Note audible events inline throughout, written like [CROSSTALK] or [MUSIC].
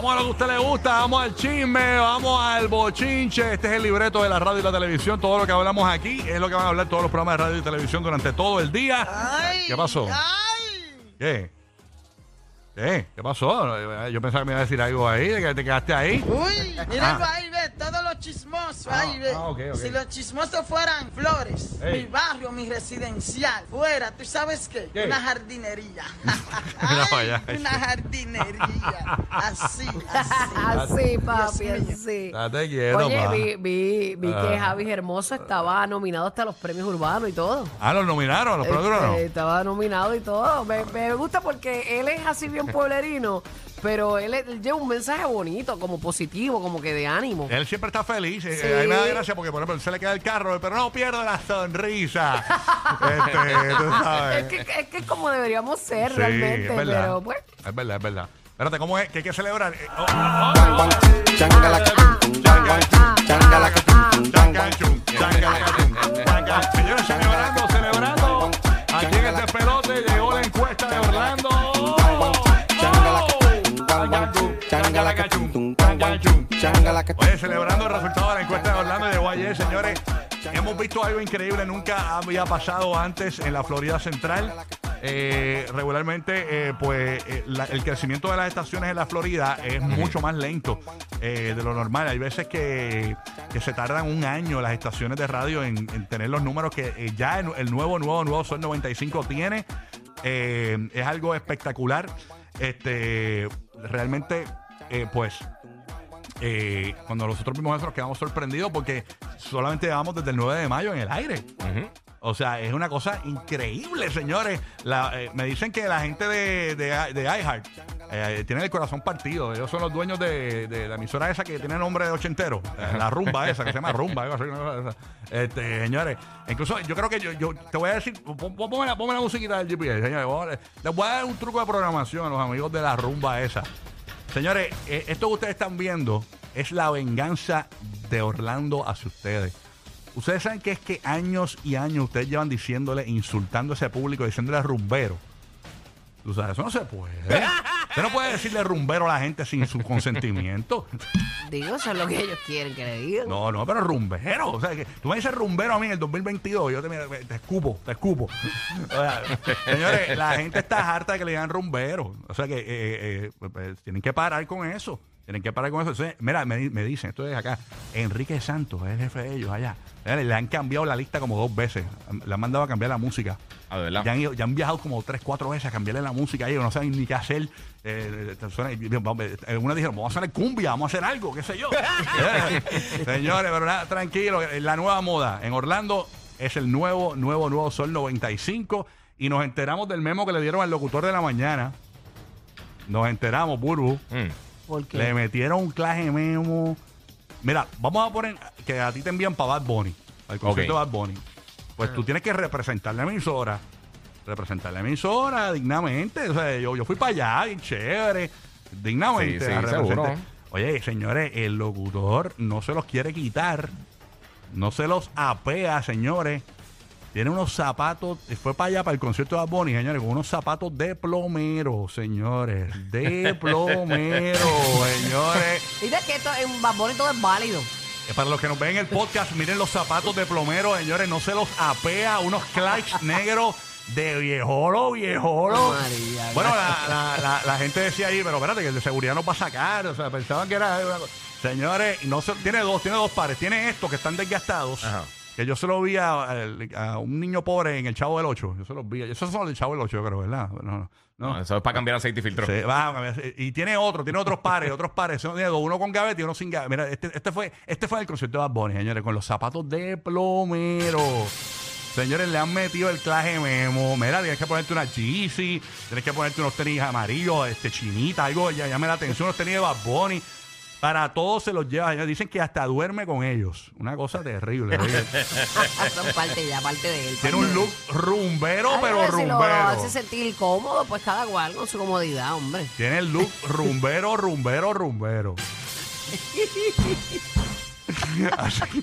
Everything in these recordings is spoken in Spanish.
Vamos a lo que a usted le gusta, vamos al chisme, vamos al bochinche. Este es el libreto de la radio y la televisión. Todo lo que hablamos aquí es lo que van a hablar todos los programas de radio y televisión durante todo el día. Ay, ¿Qué pasó? Ay. ¿Qué? ¿Qué? ¿Qué pasó? Yo pensaba que me iba a decir algo ahí, de que te quedaste ahí. Uy, míralo Ah. ahí, ve, todos los chismosos, Ah, ahí, ve. ah, ok, ok. Si los chismosos fueran flores, Ey. mi barrio, mi residencial, fuera, ¿tú sabes qué? ¿Qué? Una jardinería. [LAUGHS] No, Ay, ya. una jardinería. Así, así. Así, papi, así. Date quieto, Oye, pa. vi, vi, vi Ah. que Javi Hermoso estaba nominado hasta los premios urbanos y todo. Ah, los nominaron, los Este, productores no. Estaba nominado y todo. Me, me gusta porque él es así bien pueblerino, pero él, él lleva un mensaje bonito, como positivo, como que de ánimo. Él siempre está feliz. eh, Sí. A mí me da gracia porque, por ejemplo, se le queda el carro, pero no pierde la sonrisa. [LAUGHS] este, tú sabes. Es que, es que como deberíamos ser Sí, realmente, es verdad. pero pues. Es verdad, es verdad. Espérate, ¿cómo es? ¿Qué hay que celebrar? Eh, oh, oh, oh. Señores, celebrando, celebrando. Aquí en este pelote llegó la encuesta de Orlando. Oye, celebrando el resultado de la encuesta de Orlando y de Guayé, señores. Hemos visto algo increíble, nunca había pasado antes en la Florida Central. Eh, regularmente, eh, pues eh, la- el crecimiento de las estaciones en la Florida es mucho más lento eh, de lo normal. Hay veces que, que se tardan un año las estaciones de radio en, en tener los números que eh, ya el, el nuevo, nuevo, nuevo Sol 95 tiene. Eh, es algo espectacular. Este, realmente, eh, pues eh, cuando nosotros vimos eso nos quedamos sorprendidos porque solamente llevamos desde el 9 de mayo en el aire. O sea, es una cosa increíble, señores. La- eh, me dicen que la gente de, de, de iHeart eh, tienen el corazón partido. Ellos son los dueños de, de la emisora esa que tiene nombre de ochentero. eh, La rumba esa, que se llama [LAUGHS] rumba. algo así, una cosa de esa. Este, señores, incluso yo creo que yo, yo te voy a decir, pon- pon- ponme la, ponme la musiquita del GPS, señores. Vamos a- Les voy a dar un truco de programación a los amigos de la rumba esa. Señores, eh, esto que ustedes están viendo es la venganza de Orlando hacia ustedes. Ustedes saben que es que años y años ustedes llevan diciéndole, insultando a ese público, diciéndole rumbero. Tú sabes, eso no se puede. [LAUGHS] Usted no puede decirle rumbero a la gente sin su consentimiento. Digo, eso es lo que ellos quieren que le digan. No, no, pero rumbero. O sea, que tú me dices rumbero a mí en el 2022, yo te, te escupo, te escupo. O sea, señores, la gente está harta de que le digan rumbero. O sea que eh, eh, eh, pues, tienen que parar con eso. Tienen que parar con eso. Entonces, mira, me, me dicen, esto es acá, Enrique Santos, es el jefe de ellos allá. Le han cambiado la lista como dos veces. Le han mandado a cambiar la música. Ah, de verdad. Ya han, ido- ya han viajado como tres, cuatro veces a cambiarle la música a ellos, no saben ni qué hacer. Eh, eh, suena- dijeron, vamos a hacer cumbia, vamos a hacer algo, qué sé yo. [LAUGHS] Eh, Señores, pero nada, tranquilo, eh, la nueva moda en Orlando es el nuevo, nuevo, nuevo Sol 95 y nos enteramos del memo que le dieron al locutor de la mañana. Nos enteramos, Burbu. Mm. Porque Le metieron un claje memo. Mira, vamos a poner que a ti te envían para Bad Bunny, al concierto Ok. de Bad Bunny. Pues tú tienes que representar la emisora, representar la emisora dignamente. O sea, yo, yo fui para allá, bien chévere, dignamente. Sí, sí, a representar. seguro. Oye, señores, el locutor no se los quiere quitar, no se los apea, señores. Tiene unos zapatos, fue para allá para el concierto de Bunny, señores, con unos zapatos de plomero, señores. De [LAUGHS] plomero, señores. Dice que esto en Bad Bunny todo es válido. Para los que nos ven en el podcast, miren los zapatos de plomero, señores, no se los apea, unos Clarks negros de viejolo, viejolo. María, bueno, la, la- la- la gente decía ahí, pero espérate, que el de seguridad nos va a sacar, o sea, pensaban que era una cosa. Señores, no se- tiene dos, tiene dos pares, tiene estos que están desgastados. Ajá. Que yo se los vi a, a un niño pobre en el Chavo del 8. Yo se los vi. Esos son los del Chavo del 8, yo creo, ¿verdad? No, no. No, eso es para cambiar aceite y filtro. Sí, va, y tiene otro, tiene otros pares, otros pares. Uno con gavete y uno sin gavete. Mira, este, este fue, este fue el concierto de Bad Bunny, señores, con los zapatos de plomero. Señores, le han metido el claje memo. Mira, tienes que ponerte una Yeezy, tienes que ponerte unos tenis amarillos, este chinita, algo, ya llame la atención, unos tenis de Bad Bunny. Para todos se los lleva. Dicen que hasta duerme con ellos. Una cosa terrible. oye. [LAUGHS] Son parte ya, parte de él. Tiene un de look rumbero, Ay, pero si lo- lo rumbero. hace sentir cómodo, pues cada cual con su comodidad, hombre. Tiene el look rumbero, rumbero, rumbero. [LAUGHS] así,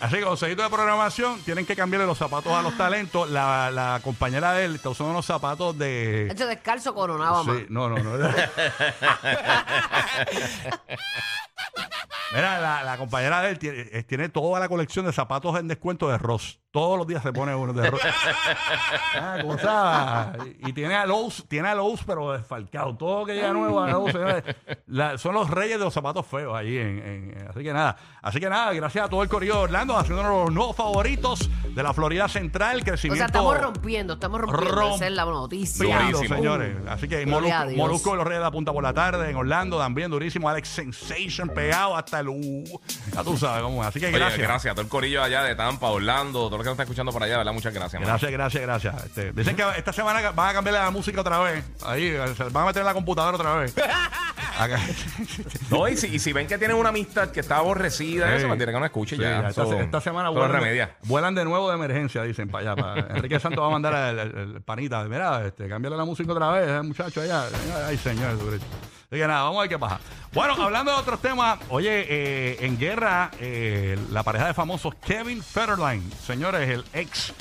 así que consejito de programación, tienen que cambiarle los zapatos a los talentos. La, la compañera de él está usando unos zapatos de... Hecho descalzo coronaba más. Sí, no, no, no. [LAUGHS] [LAUGHS] Mira, la, la compañera de él tiene, eh, tiene toda la colección de zapatos en descuento de Ross. Todos los días se pone uno de Ross. [LAUGHS] ah, ¿cómo sabes? Y tiene a Lowe's, tiene a Lowe's, pero desfalcado. Todo que llega nuevo a Lowe's, señores, la- son los reyes de los zapatos feos allí. En, en- así que nada, así que nada, gracias a todo el corrido de Orlando, haciendo los nuevos favoritos de la Florida Central, O crecimiento. sea, estamos rompiendo, estamos rompiendo. Esa es la noticia. Durísimo, señores. Así que Molusco. Molusco de los Reyes de la Punta por la tarde en Orlando también durísimo. Alex Sensation pegado hasta el U. Ya tú sabes cómo es. Así que Oye, gracias. gracias. a todo el corillo allá de Tampa, Orlando, todo lo que nos está escuchando por allá, ¿verdad? Muchas gracias. Gracias, gracias, gracias. Este, dicen que esta semana van a cambiar la música otra vez. Ahí, se van a meter en la computadora otra vez. [LAUGHS] No, y si, y si ven que tienen una amistad que está aborrecida, Sí. eso, pues tiene que no escuche Sí, ya. esta, semana vuelan vuelan de nuevo de emergencia, dicen para allá. para- [LAUGHS] Enrique Santos va a mandar el panita. Mira, este, cámbiale la música otra vez, eh, muchacho allá. Ay, señor. Así que nada, vamos a ver qué pasa. Bueno, hablando de otros temas, oye, eh, en guerra, eh, la pareja de famosos Kevin Federline, señores, el ex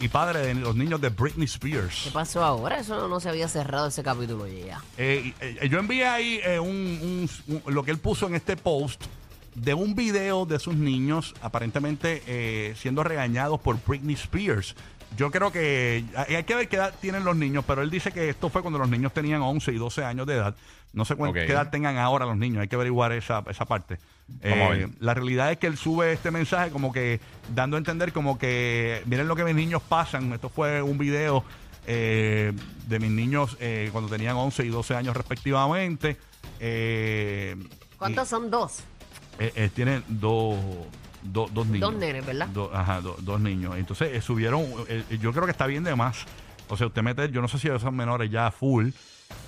y padre de los niños de Britney ¿Qué Spears. pasó ahora? Eso no, no se había cerrado ese capítulo ya. Eh, eh, yo envié ahí eh, un- un- un- lo que él puso en este post de un video de sus niños aparentemente eh, siendo regañados por Britney Spears. Yo creo que hay hay que ver qué edad tienen los niños, pero él dice que esto fue cuando los niños tenían 11 y 12 años de edad. No sé cuán- Ok. qué edad tengan ahora los niños, hay que averiguar esa, esa parte. Eh, la realidad es que él sube este mensaje como que dando a entender como que miren lo que mis niños pasan. Esto fue un video eh, de mis niños eh, cuando tenían 11 y 12 años respectivamente. Eh, ¿Cuántos son dos? Eh, eh, tienen dos, do- dos niños. Dos nenes, ¿verdad? Do- ajá, do- dos niños. Entonces eh, subieron, eh, yo creo que está bien de más. O sea, usted mete, yo no sé si esos menores ya full.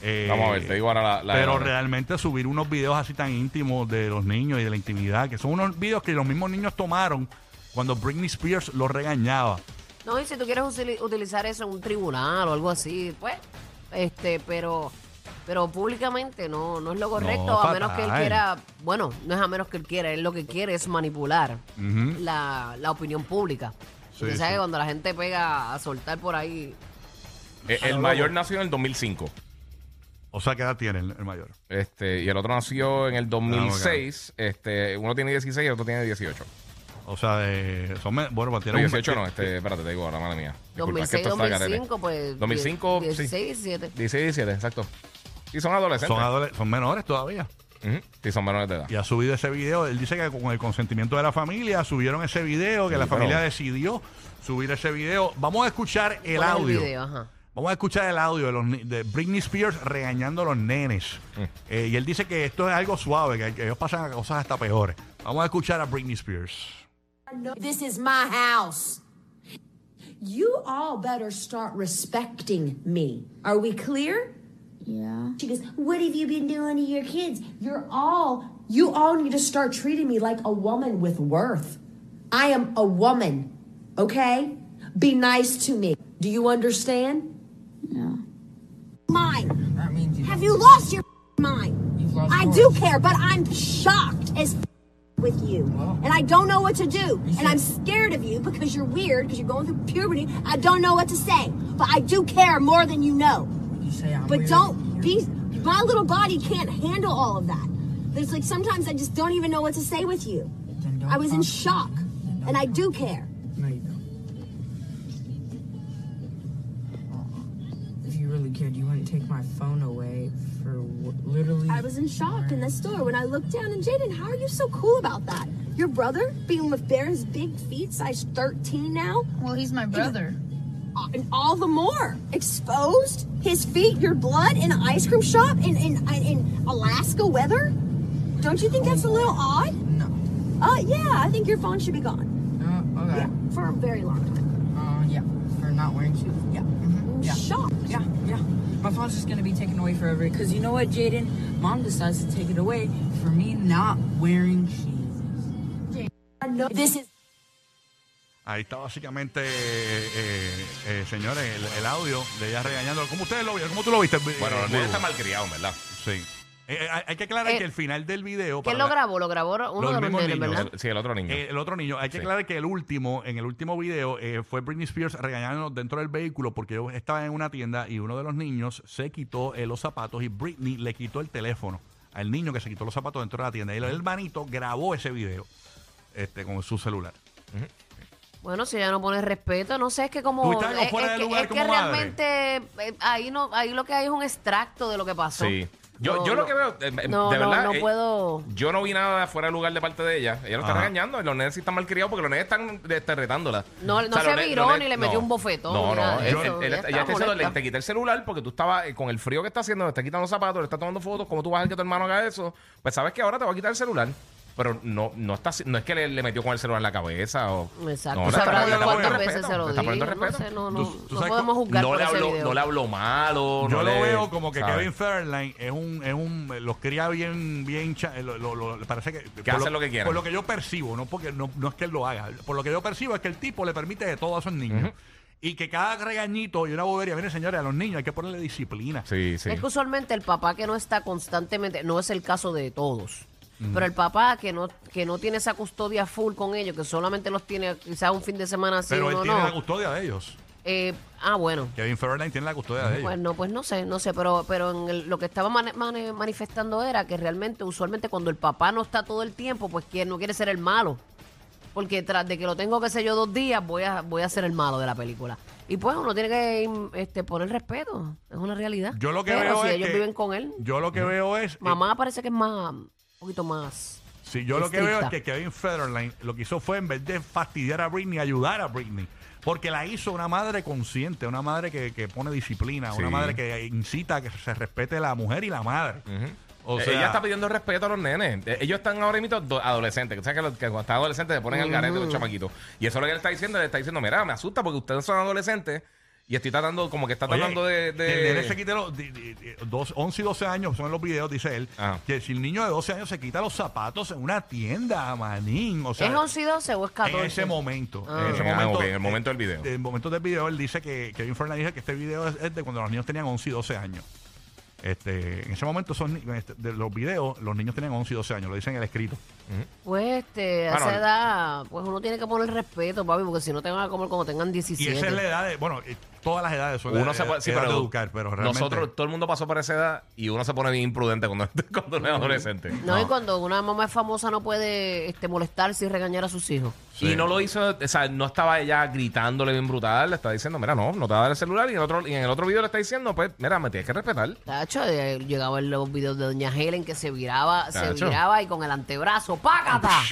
eh, Vamos a ver, te digo ahora la. la- pero realmente subir unos videos así tan íntimos de los niños y de la intimidad, que son unos videos que los mismos niños tomaron cuando Britney Spears los regañaba. No, y si tú quieres usili- utilizar eso en un tribunal o algo así, pues, este, pero, pero públicamente no, no es lo correcto, No, a menos que él fatal. quiera, bueno, no es a menos que él quiera, él lo que quiere es manipular Ujú. la, la opinión pública. Sí, Usted sabe sí. que cuando la gente pega a soltar por ahí, Eh, el mayor nació en el 2005. O sea, ¿qué edad tiene el, el mayor? Este, y el otro nació en el 2006. Este, uno tiene 16 y el otro tiene 18. O sea, de, son, me- bueno, pues No, tiene un- 18 no, este, espérate, te digo ahora, madre mía. Disculpa, es que 2006, esto está al garete. 2005, pues 2005, sí. 16, 17. 16 y 17, exacto. Y son adolescentes. son, adole- son menores todavía. Ujú, Sí, son menores de edad. Y ha subido ese video. Él dice que con el consentimiento de la familia subieron ese video, que Sí, la familia pero- decidió subir ese video. Vamos a escuchar el ¿Cuál es audio. video? Ajá. Vamos a escuchar el audio de, los, ni- de Britney Spears regañando a los nenes. Mm. Eh, y él dice que esto es algo suave, que, que ellos pasan a cosas hasta peores. Vamos a escuchar a Britney Spears. This is my house. You all better start respecting me. Are we clear? Yeah. She goes, What have you been doing to your kids? You're all, you all need to start treating me like a woman with worth. I am a woman, okay? Be nice to me. Do you understand? Yeah. Mine. That means you Have you lost your mind? You've lost I yours. do care, but I'm shocked as with you. And I don't know what to do. And I'm scared of you because you're weird, because you're going through puberty. I don't know what to say. But I do care more than you know. You say I'm But don't be my little body can't handle all of that. There's like sometimes I just don't even know what to say with you. Then don't I was in shock. And I do care. No, you don't. If you really cared, you wouldn't take my phone away for w- literally. I was in shock in the store when I looked down and Jaden, how are you so cool about that? Your brother being with Bear's big feet, size 13 now? Well, he's my brother. And all the more exposed his feet your blood in an ice cream shop in, in in alaska weather don't you think that's a little odd No. uh yeah i think your phone should be gone Uh, okay. yeah for a very long time Uh, yeah. For not wearing shoes. Yeah. Mhm. i'm Yeah. shocked Yeah, yeah. My phone's just gonna be taken away forever. Cause you know what, Jaden? Mom decides to take it away for me not wearing shoes. No, this is Ahí está básicamente, eh, eh, eh, señores, el, el audio de ella regañando. ¿Cómo ustedes lo vieron? ¿Cómo tú lo viste? Bueno, Eh, los nenes Burbu? están malcriados, ¿verdad? Sí. Eh, eh, hay- hay que aclarar Eh, que el final del video... ¿Quién lo grabó? Lo grabó uno Los de los niños. ¿verdad? El- sí, el otro niño. Eh, el otro niño. Hay que Sí. aclarar que el último, en el último video, eh, fue Britney Spears regañándonos dentro del vehículo porque ellos estaban en una tienda y uno de los niños se quitó eh, los zapatos y Britney le quitó el teléfono al niño que se quitó los zapatos dentro de la tienda. Y el hermanito grabó ese video este, con su celular. Bueno, si ella no pone respeto, no sé, es que como... ¿Tuviste algo es, fuera es de que, lugar es que como madre? realmente eh, ahí no ahí lo que hay es un extracto de lo que pasó. Sí. Yo, No, yo lo no. que veo, eh, eh, No, de no, verdad, no eh, puedo... yo no vi nada fuera de lugar de parte de ella. Ella lo está Ajá. regañando y los nenes sí están malcriados porque los nenes están este, retándola. No- no los se viró los ni le metió un bofetón No, ni nada no. de él- eso. él- Ella está diciendo, molesta. le- te quité el celular porque tú estabas eh, con el frío que está haciendo, te está quitando los zapatos, le está tomando fotos. ¿Cómo tú vas a hacer que tu hermano haga eso? Pues sabes que ahora te va a quitar el celular. Pero no, no, está, no es que le, le metió con el celular en la cabeza o... Exacto. No, Sabrá está cuántas veces respeto, se lo le está poniendo dije. No sé, no, no, Tú- tú no sabes podemos juzgar no por le, habló, no le habló malo. Yo no lo le- veo como que ¿sabes? Kevin Fairline es un, es un los cría bien, bien cha- lo, lo- lo- parece que, por hacen lo que quieren. Por lo que yo percibo, no porque no, no es que él lo haga, por lo que yo percibo es que el tipo le permite de todo a esos niños. Y que cada regañito y una bobería, miren señores, a los niños hay que ponerle disciplina. Sí, sí. Es que usualmente el papá que no está constantemente, no es el caso de todos, pero el papá que no que no tiene esa custodia full con ellos, que solamente los tiene quizás un fin de semana así, Pero él uno tiene la no. custodia de ellos. Eh, ah, bueno. Kevin Fairline tiene la custodia de ellos. Pues no, pues no sé, no sé, pero, pero en el- lo que estaba mane- mane- manifestando era que realmente, usualmente cuando el papá no está todo el tiempo, pues que no quiere ser el malo. Porque tras de que lo tengo, qué sé yo, dos días, voy a, voy a ser el malo de la película. Y pues uno tiene que este, poner respeto, es una realidad. Yo lo que pero veo si es ellos que- viven con él, Yo lo que veo es. mamá parece que es más, poquito más. Sí, yo lo que veo es que Kevin Federline lo que hizo fue, en vez de fastidiar a Britney, ayudar a Britney. Porque la hizo una madre consciente, una madre que, que pone disciplina, Sí. una madre que incita a que se respete la mujer y la madre. O Eh, sea, ella está pidiendo respeto a los nenes. Eh, Ellos están ahora mismo do- adolescentes. ¿Sabes que, los- que cuando están adolescentes se ponen al garete los chamaquitos? Y eso es lo que él está diciendo. Le está diciendo, mira, me asusta porque ustedes son adolescentes y estoy tratando, como que está Oye, tratando de... que el nene se de... quite los di- di- di- dos- 11 y 12 años, son los videos, dice él, Ajá. que si el niño de 12 años se quita los zapatos en una tienda, manín, o sea, ¿Es 11 y 12 o es 14? en ese momento, Ah. en ese Ah, momento, ok, en el momento del video. En el momento del video, él dice que Kevin Fernández dice que este video es, es de cuando los niños tenían 11 y 12 años. Este, en ese momento son este, de los videos, los niños tenían 11 y 12 años, lo dicen en el escrito. Pues este, a Bueno, esa edad, pues uno tiene que poner respeto, papi, porque si no te van a comer como tengan Y 17. esa es la edad de, bueno, eh, todas las edades son Uno la- se puede, sí, pero de educar, pero realmente nosotros, todo el mundo pasó por esa edad y uno se pone bien imprudente cuando, [LAUGHS] cuando uno es adolescente. No, y cuando una mamá es famosa no puede este, molestarse y regañar a sus hijos. Y no lo hizo, o sea, no estaba ella gritándole bien brutal, le estaba diciendo, mira, no, no te va a dar el celular. Y en, otro, y en el otro video le está diciendo, pues, mira, me tienes que respetar. Tacho, eh, llegaba en los videos de Doña Helen que se viraba, se Tacho. viraba y con el antebrazo, ¡págata! [LAUGHS]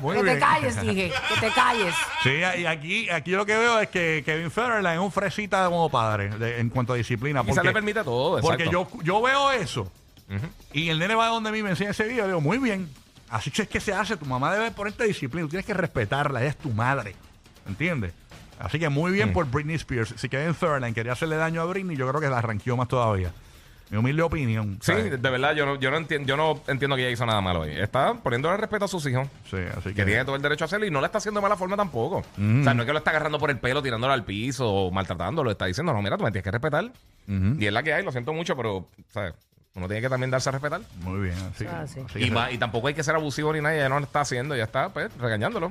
Muy que bien. te calles, dije, que te calles. Sí, y aquí, aquí lo que veo es que Kevin Federline es un fresita como padre de- en cuanto a disciplina. Quizás porque- le permite todo, Porque exacto. yo, yo veo eso y el nene va donde mí me enseña ese video. Digo, muy bien. Así que es que se hace. Tu mamá debe ponerte disciplina. Tú tienes que respetarla. Ella es tu madre. ¿Entiendes? Así que muy bien por Britney Spears. Si Kevin Federline quería hacerle daño a Britney, yo creo que la arranqueó más todavía. Mi humilde opinión. Sí, ¿sabes? de verdad, yo no, yo no entiendo, yo no entiendo que ella hizo nada malo ahí. Está poniéndole respeto a sus hijos. Sí, así Que que. tiene todo el derecho a hacerlo y no le está haciendo de mala forma tampoco. O sea, no es que lo está agarrando por el pelo, tirándolo al piso o maltratándolo. Está diciendo, no, mira, tú me tienes que respetar. Y es la que hay, lo siento mucho, pero, ¿sabes? Uno tiene que también darse a respetar. Muy bien. Así, Ah, sí. así Y, que- ma- y tampoco hay que ser abusivo ni nada, ella no lo está haciendo, ya está, pues, regañándolo.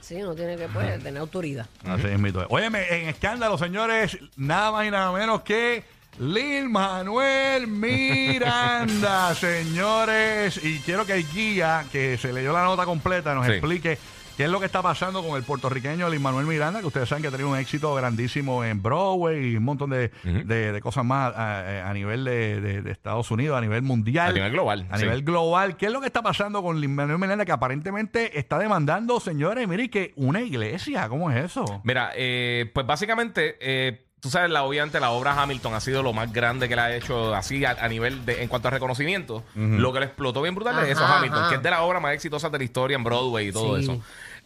Sí, uno tiene que pues, tener autoridad. Así es, mito. Óyeme, en escándalo, señores, nada más y nada menos que Lil Manuel Miranda, [LAUGHS] señores. Y quiero que el guía, que se leyó la nota completa, nos Sí. explique qué es lo que está pasando con el puertorriqueño Lil Manuel Miranda, que ustedes saben que ha tenido un éxito grandísimo en Broadway y un montón de, de- de cosas más a, a nivel de, de- de Estados Unidos, a nivel mundial. A nivel global, A sí. nivel global. ¿Qué es lo que está pasando con Lin Manuel Miranda que aparentemente está demandando, señores, mire que una iglesia? ¿Cómo es eso? Mira, eh, pues básicamente, eh, tú sabes, la, obviamente la obra Hamilton ha sido lo más grande que le ha hecho así a, a nivel de, en cuanto a reconocimiento. Lo que le explotó bien brutal es eso, Hamilton, ajá. que es de la obra más exitosa de la historia en Broadway y todo Sí. eso.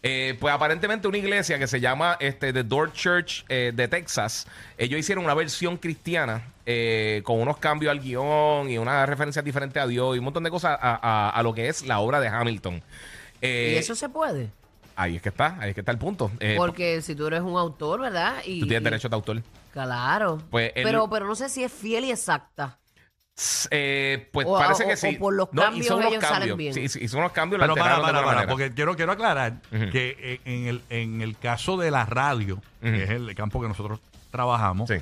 Eh, pues aparentemente una iglesia que se llama este, The Door Church eh, de Texas, ellos hicieron una versión cristiana eh, con unos cambios al guion y unas referencias diferentes a Dios y un montón de cosas a, a- a lo que es la obra de Hamilton. Eh, y eso se puede. Ahí es que está, ahí es que está el punto. Eh, Porque si tú eres un autor, ¿verdad? Y, tú tienes y- derecho de autor. Claro. Pues el- pero, pero no sé si es fiel y exacta. Eh, pues O- parece o- que o sí. por los No, cambios ellos salen cambios. bien. Sí, sí, hizo unos cambios. lo Pero para, alteraron de para, para, manera. porque quiero, quiero aclarar Ujú. que en el, en el caso de la radio, Ujú. que es el campo que nosotros trabajamos, Sí.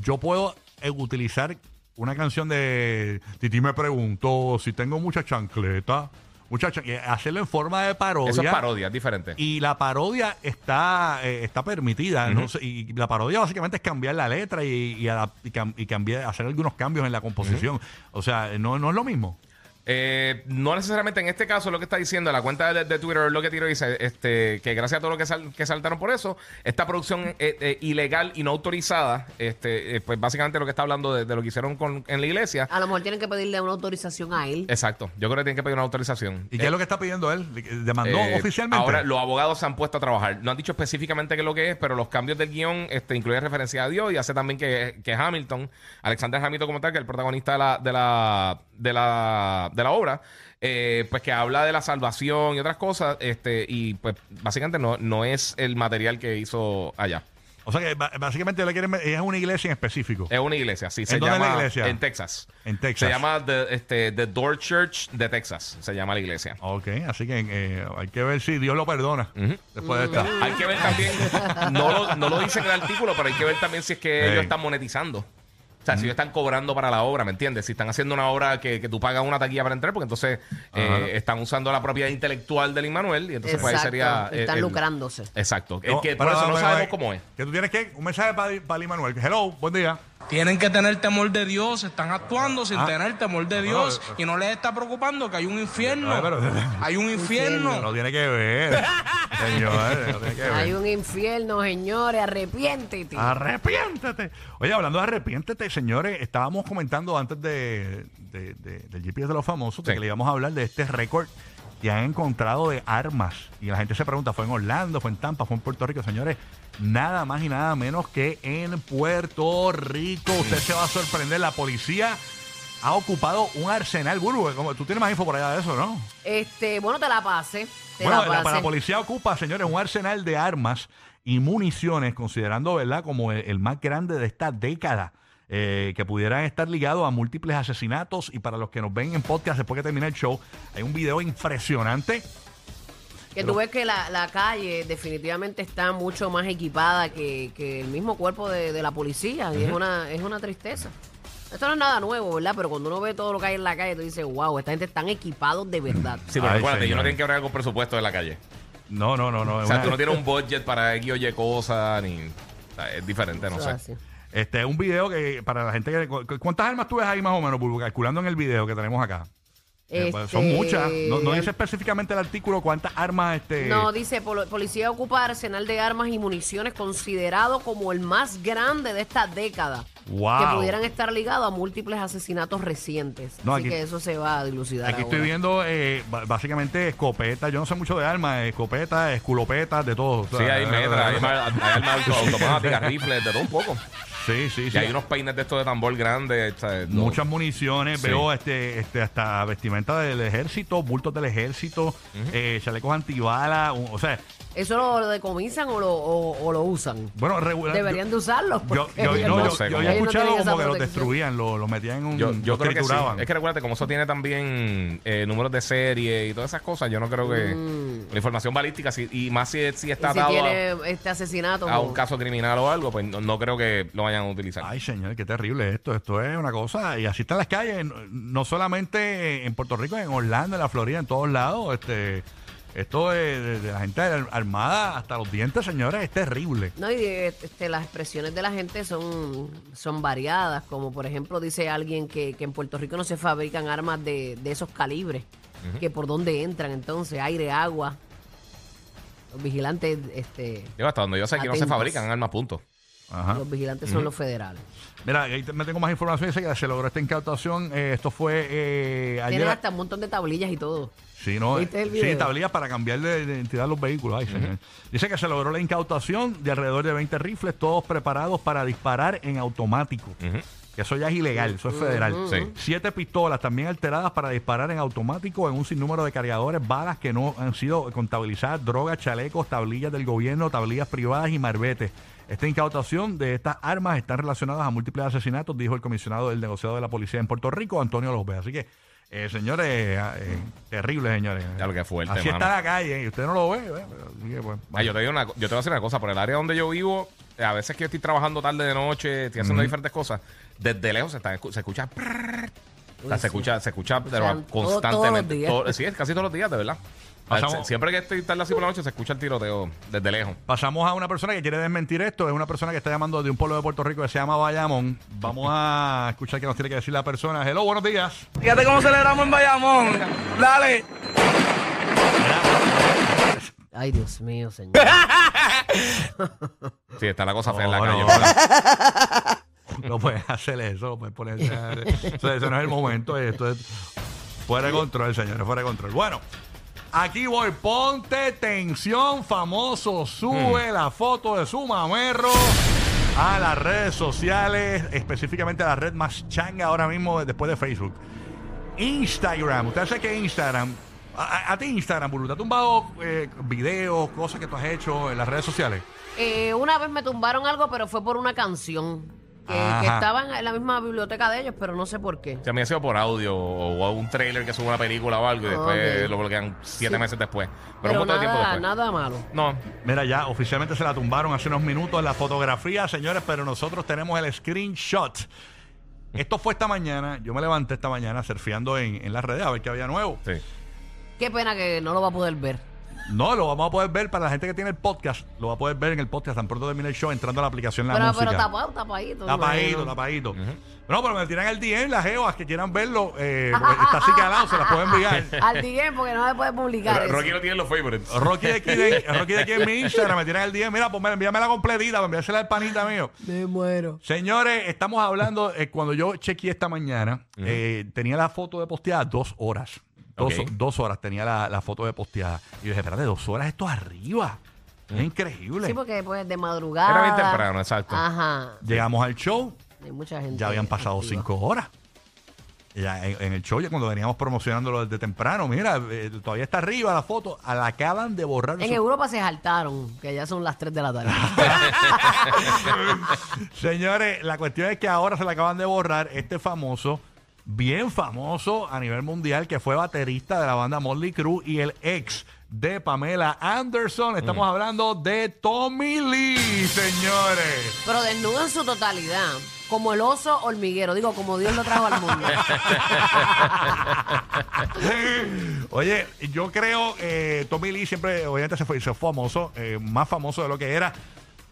yo puedo eh, utilizar una canción de Titi me preguntó si tengo mucha chancleta, mucha chan- y hacerlo en forma de parodia. Eso es parodia, es diferente. Y la parodia está, eh, está permitida. No sé, y la parodia básicamente es cambiar la letra y, y, adap- y cam- y cambiar, hacer algunos cambios en la composición. O sea, no, no es lo mismo. Eh, no necesariamente en este caso lo que está diciendo la cuenta de, de Twitter lo que tiró dice este que gracias a todo lo que, sal- que saltaron por eso esta producción eh, eh, ilegal y no autorizada este eh, pues básicamente lo que está hablando de, de lo que hicieron con, en la iglesia A lo mejor tienen que pedirle una autorización a él. exacto yo creo que tienen que pedir una autorización ¿Y qué es lo que está pidiendo él? ¿Demandó eh, oficialmente? Ahora los abogados se han puesto a trabajar. No han dicho específicamente qué es lo que es, pero los cambios del guion este, incluyen referencia a Dios y hace también que, que Hamilton, Alexander Hamilton como tal, que es el protagonista de la, de la, de la, de la obra, eh, pues que habla de la salvación y otras cosas, este, y pues básicamente no, no es el material que hizo allá. O sea que básicamente le quieren, es una iglesia en específico. Es una iglesia, sí. Se ¿En dónde es llama la iglesia? en Texas. En Texas. Se llama The, este, The Door Church de Texas. Se llama la iglesia. Ok, así que eh, hay que ver si Dios lo perdona después de esta. Hay que ver también, no lo, no lo dice en el artículo, pero hay que ver también si es que ellos están monetizando. O sea, si ellos están cobrando para la obra, ¿me entiendes? Si están haciendo una obra que, que tú pagas una taquilla para entrar, porque entonces eh, están usando la propiedad intelectual del Immanuel y entonces pues ahí sería... eh, Están el- lucrándose. Exacto. Es No, que por eso no sabemos eh, cómo es. Que tú tienes que. Un mensaje para, para Lee Manuel. Hello, buen día. Tienen que tener temor de Dios, están actuando sin Ah. tener temor de No, Dios no, y no les está preocupando que hay un infierno. Pero- [LAUGHS] Hay un infierno. No tiene que ver. [LAUGHS] Señor, no tiene que ver. Hay un infierno, señores, arrepiéntete. Arrepiéntete. Oye, hablando de arrepiéntete, señores, estábamos comentando antes de, de- de- del GPS de los famosos de Sí. que le íbamos a hablar de este récord que han encontrado de armas. Y la gente se pregunta, ¿fue en Orlando, fue en Tampa, fue en Puerto Rico? Señores, nada más y nada menos que en Puerto Rico. Usted se va a sorprender. La policía ha ocupado un arsenal. Burbu, como- tú tienes más info por allá de eso, ¿no? Este, bueno, te la pase. Te Bueno, la la, pase. la policía ocupa, señores, un arsenal de armas y municiones, considerando, ¿verdad?, como el, el más grande de esta década, eh, que pudieran estar ligados a múltiples asesinatos. Y para los que nos ven en podcast después que termine el show, hay un video impresionante. Que tú ves que la, la calle definitivamente está mucho más equipada que, que el mismo cuerpo de, de la policía. Y es una, es una tristeza. Esto no es nada nuevo, ¿verdad? Pero cuando uno ve todo lo que hay en la calle, tú dices, wow, esta gente están equipados de verdad. Sí, pero Ay, acuérdate, ellos no tienen que hablar con presupuesto de la calle. No, no, no, no. O sea, una- tú no tienes un budget para X o Y cosas, ni... o sea, es diferente, no Eso sé. así. Este es un video que para la gente que... cu- ¿Cuántas armas tú ves ahí más o menos, Bulbu? Calculando en el video que tenemos acá. Eh, pues, son Este, muchas. No, no dice específicamente el artículo cuántas armas este. No, dice, pol- policía ocupa arsenal de armas y municiones considerado como el más grande de esta década. Wow. Que pudieran estar ligados a múltiples asesinatos recientes. No, Así aquí- que eso se va a dilucidar Aquí estoy viendo eh, básicamente escopetas. Yo no sé mucho de armas, escopetas, esculopetas, de todo. O sea, Sí, hay eh, metras, hay, eh, hay armas auto- [LAUGHS] automáticas, rifles, de todo un poco. Sí, sí, Y sí. hay unos peines de estos de tambor grandes. no- Muchas municiones, Sí. veo este, este hasta vestimenta del ejército, bultos del ejército, eh, chalecos antibalas, o sea, ¿Eso lo decomisan o lo, o, o lo usan? bueno, regular. Deberían de usarlo. Yo, porque yo, [LAUGHS] no, no yo- sé yo cómo. había no escuchado como que los protección. destruían, lo, lo metían en un. Yo, yo los creo que sí. trituraban. Es que recuérdate, como eso tiene también eh, números de serie y todas esas cosas, yo no creo que la información balística, si- y más si, si. Y está si atado tiene este asesinato. a, no. un caso criminal o algo, pues no, no creo que lo vayan a utilizar. Ay, señor, qué terrible esto. Esto es una cosa. Y así están las calles, no, no solamente en Puerto Rico, en Orlando, en la Florida, en todos lados. Este, esto de, de- de la gente armada hasta los dientes, señores, es terrible. No, y este, las expresiones de la gente son, son variadas, como por ejemplo dice alguien que, que en Puerto Rico no se fabrican armas de, de esos calibres, que por dónde entran entonces, aire, agua. Los vigilantes, este... Digo, hasta donde yo sé que no se fabrican armas, punto. Ajá. Los vigilantes son los federales. Mira, ahí te- me tengo más información. Dice que se logró esta incautación. eh, esto fue eh, ayer. Tienen hasta un montón de tablillas y todo. Sí, no, ¿Viste el sí, tablillas para cambiar de de identidad a los vehículos. Ay. Dice que se logró la incautación de alrededor de 20 rifles, todos preparados para disparar en automático. Que eso ya es ilegal, eso es federal. Sí. Siete pistolas también alteradas para disparar en automático en un sinnúmero de cargadores, balas que no han sido contabilizadas, drogas, chalecos, tablillas del gobierno, tablillas privadas y marbetes. Esta incautación de estas armas están relacionadas a múltiples asesinatos, dijo el comisionado del negociado de la policía en Puerto Rico, Antonio López. Así que, eh, señores, eh, eh, terrible, señores. Ya lo que fuerte, Así mano. está la calle y usted no lo ve. así que, pues, Ah, yo, te digo una, yo te voy a decir una cosa, por el área donde yo vivo, eh, a veces que yo estoy trabajando tarde de noche, estoy haciendo diferentes cosas, desde lejos se, está se escucha... prrrr. O sea, Uy, se escucha, se escucha sea, todo- todos constantemente. los días. Todo- sí, es casi todos los días, de verdad. [LAUGHS] Pasamos- siempre que estoy tarde así por la noche se escucha el tiroteo desde lejos. Pasamos a una persona que quiere desmentir esto. Es una persona que está llamando de un pueblo de Puerto Rico que se llama Bayamón. Vamos a [LAUGHS] escuchar qué nos tiene que decir la persona. Hello, buenos días. Fíjate cómo celebramos en Bayamón. Dale. Ay, Dios mío, señor. [LAUGHS] Sí, está la cosa fea en la calle. no. ¿verdad? [LAUGHS] No puedes hacer eso, no puedes poner. Eso, eso no es el momento. Esto es fuera de control, señores, fuera de control. Bueno, aquí voy. Ponte tensión, famoso. Sube la foto de su mamerro a las redes sociales, específicamente a la red más changa ahora mismo después de Facebook. Instagram. Usted sabe que Instagram. A, ti Instagram, Bulu, ¿te ha tumbado eh, videos, cosas que tú has hecho en las redes sociales? Eh, una vez me tumbaron algo, pero fue por una canción. Que, Ajá. que estaba en la misma biblioteca de ellos, pero no sé por qué. Me ha sido por audio o un trailer que sube una película o algo y después Ok. lo bloquean siete Sí. meses después. Pero, Pero, un montón de tiempo nada, después. nada malo. No, Mira, ya oficialmente se la tumbaron hace unos minutos la fotografía, señores, pero nosotros tenemos el screenshot. Esto fue esta mañana. Yo me levanté esta mañana surfeando en, en las redes a ver qué había nuevo. sí. Qué pena que no lo va a poder ver. No, lo vamos a poder ver para la gente que tiene el podcast. Lo va a poder ver en el podcast tan pronto termine el show entrando a la aplicación La Pero, Música. pero tapado, tapadito. Tapadito, tapadito. No, pero me tiran el DM las geoas que quieran verlo. Eh, está así calado, se las pueden enviar. [LAUGHS] Al DM, porque no se puede publicar. Pero eso. Rocky no tiene los favorites. Rocky de aquí, de, [LAUGHS] Rocky de aquí en mi Instagram me tiran el DM. Mira, pues envíame la completita, para enviársela al panita mío. Me muero. Señores, estamos hablando, eh, cuando yo chequeé esta mañana, eh, tenía la foto de posteada dos horas. Dos, dos horas tenía la, la foto de posteada. Y yo dije, espérate, dos horas esto arriba. Es increíble. Sí, porque pues de madrugada. Era bien temprano, exacto. Ajá. Llegamos al show, Hay mucha gente. ya habían pasado activa. cinco horas. Ya en, en el show, ya cuando veníamos promocionándolo desde temprano, mira, eh, todavía está arriba la foto, a la acaban de borrar. En su- Europa se saltaron, que ya son las 3 de la tarde. [LAUGHS] Señores, la cuestión es que ahora se le acaban de borrar este famoso, bien famoso a nivel mundial, que fue baterista de la banda Motley Crue y el ex de Pamela Anderson. Estamos hablando de Tommy Lee, señores. Pero desnudo en su totalidad. Como el oso hormiguero. Digo, como Dios lo trajo al mundo. [LAUGHS] Oye, yo creo eh, Tommy Lee siempre, obviamente, se fue, se fue famoso, eh, más famoso de lo que era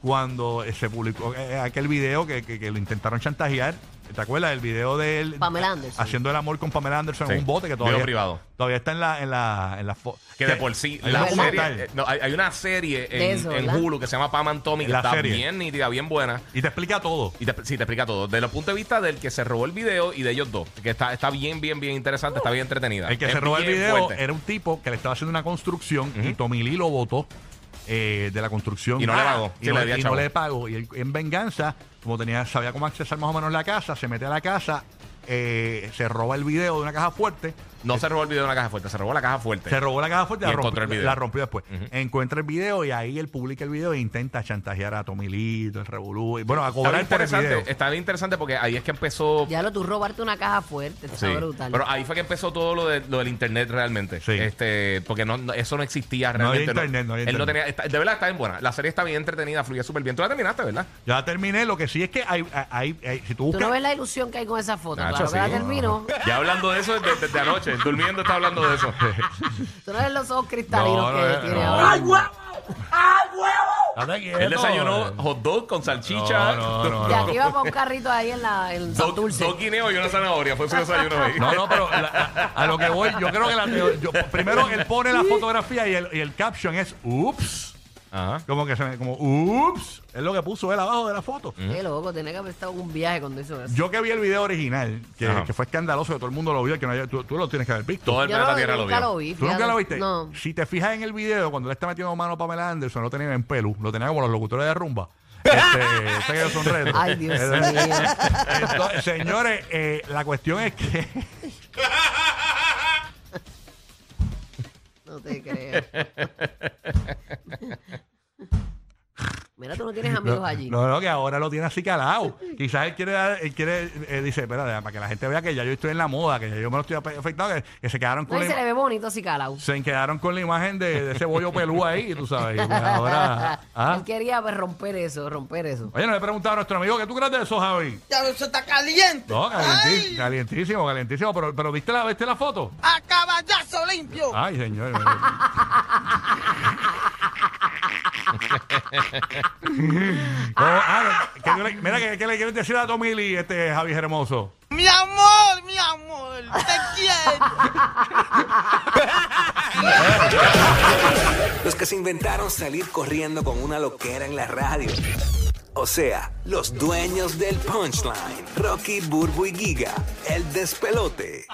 cuando eh, se publicó eh, aquel video que, que- que lo intentaron chantajear. ¿Te acuerdas? El video de él Pamela Anderson. haciendo el amor con Pamela Anderson Sí. en un bote que Video todavía, privado. todavía está en la en la en la fo- Que de por sí, hay la un documental. serie, eh, no, hay, hay una serie De en, eso, en ¿verdad? Hulu que se llama Pam and Tommy, que La está serie. bien nítida, bien buena. y te explica todo. Y te, sí, te explica todo. Desde el punto de vista del que se robó el video y de ellos dos. Que está, está bien, bien, bien interesante, está bien entretenida. El que Es se robó el bien video fuerte. era un tipo que le estaba haciendo una construcción y Tommy Lee lo votó eh, de la construcción. Y no le pagó. Y, Sí, no, le debía y no chavo. le pagó. Y él, en venganza, como tenía, sabía cómo accesar más o menos la casa, se mete a la casa, eh, se roba el video de una caja fuerte. No se robó el video de una caja fuerte, se robó la caja fuerte. Se robó la caja fuerte y la rompió, encontró el video. la rompió después. Encuentra el video y ahí él publica el video e intenta chantajear a Tommy Lee, todo el revolú. Y bueno, a Está cobrar bien por el video. interesante, está bien interesante porque ahí es que empezó. ya lo tú robarte una caja fuerte. Está Sí, brutal. Pero ahí fue que empezó todo lo, de, lo del internet realmente. Sí. Este, porque no, no- eso no existía No había realmente. internet, no había Él no internet. tenía, está- de verdad está bien buena. La serie está bien entretenida, fluye súper bien. Tú la terminaste, ¿verdad? Ya terminé. Lo que sí es que hay, hay, hay- si tú no ves la ilusión que hay con esa foto. Nacho, claro que la sí. termino. Ya hablando de eso desde, desde anoche, durmiendo está hablando de eso. [LAUGHS] Tú no ves los ojos cristalinos No, no, que no, tiene no. ahora. Date quieto. Él desayunó hot dog con salchicha, No, no, no, Y aquí va para un carrito ahí en la en dos, Santurce. dos guineos y una zanahoria. Fue su desayuno ahí. No, no, pero la- a lo que voy, yo creo que la yo- primero él pone la fotografía y el, y el caption es Ups. Ajá. Como que se me, como, ups, es lo que puso él abajo de la foto. Qué loco, tiene que haber estado en un viaje cuando hizo eso. Yo que vi el video original, que, Ajá. que fue escandaloso, que todo el mundo lo vio, que no haya- tú, tú lo tienes que haber visto. Todo el Yo planeta Tierra lo nunca vio. lo vi. ¿Tú nunca fíjate. lo viste? No. Si te fijas en el video, cuando le está metiendo mano a Pamela Anderson, no lo tenía en pelu, lo tenía como los locutores de rumba. [LAUGHS] Este, sé que son retos. Ay, Dios mío. Entonces, señores, eh, la cuestión es que [LAUGHS] No te creo. [LAUGHS] Mira, tú no tienes amigos no, allí. no, no, que ahora lo tiene así calado. Quizás él quiere, dar- él quiere, eh, dice, espera, para que la gente vea que ya yo estoy en la moda, que ya yo me lo estoy ape- afectando, que, que se quedaron No, con y la se le ima- ve bonito así calado. se quedaron con la imagen de, de ese bollo pelú ahí, tú sabes. y ahora, [LAUGHS] ah. Él quería pues, romper eso, romper eso. Oye, no le he preguntado a nuestro amigo, ¿qué tú crees de eso, Javi? Ya eso está caliente. No, Ay, calientísimo, calientísimo. Pero, pero ¿viste, la, ¿viste la foto? a caballazo limpio. Ay, señor. [LAUGHS] Ah, que- mira, que, que le quieres decir a Tommy Lee, este Javi Hermoso. Mi amor, mi amor, te quiero. Los que se inventaron salir corriendo con una loquera en la radio. O sea, los dueños del punchline. Rocky, Burbu y Giga. El despelote.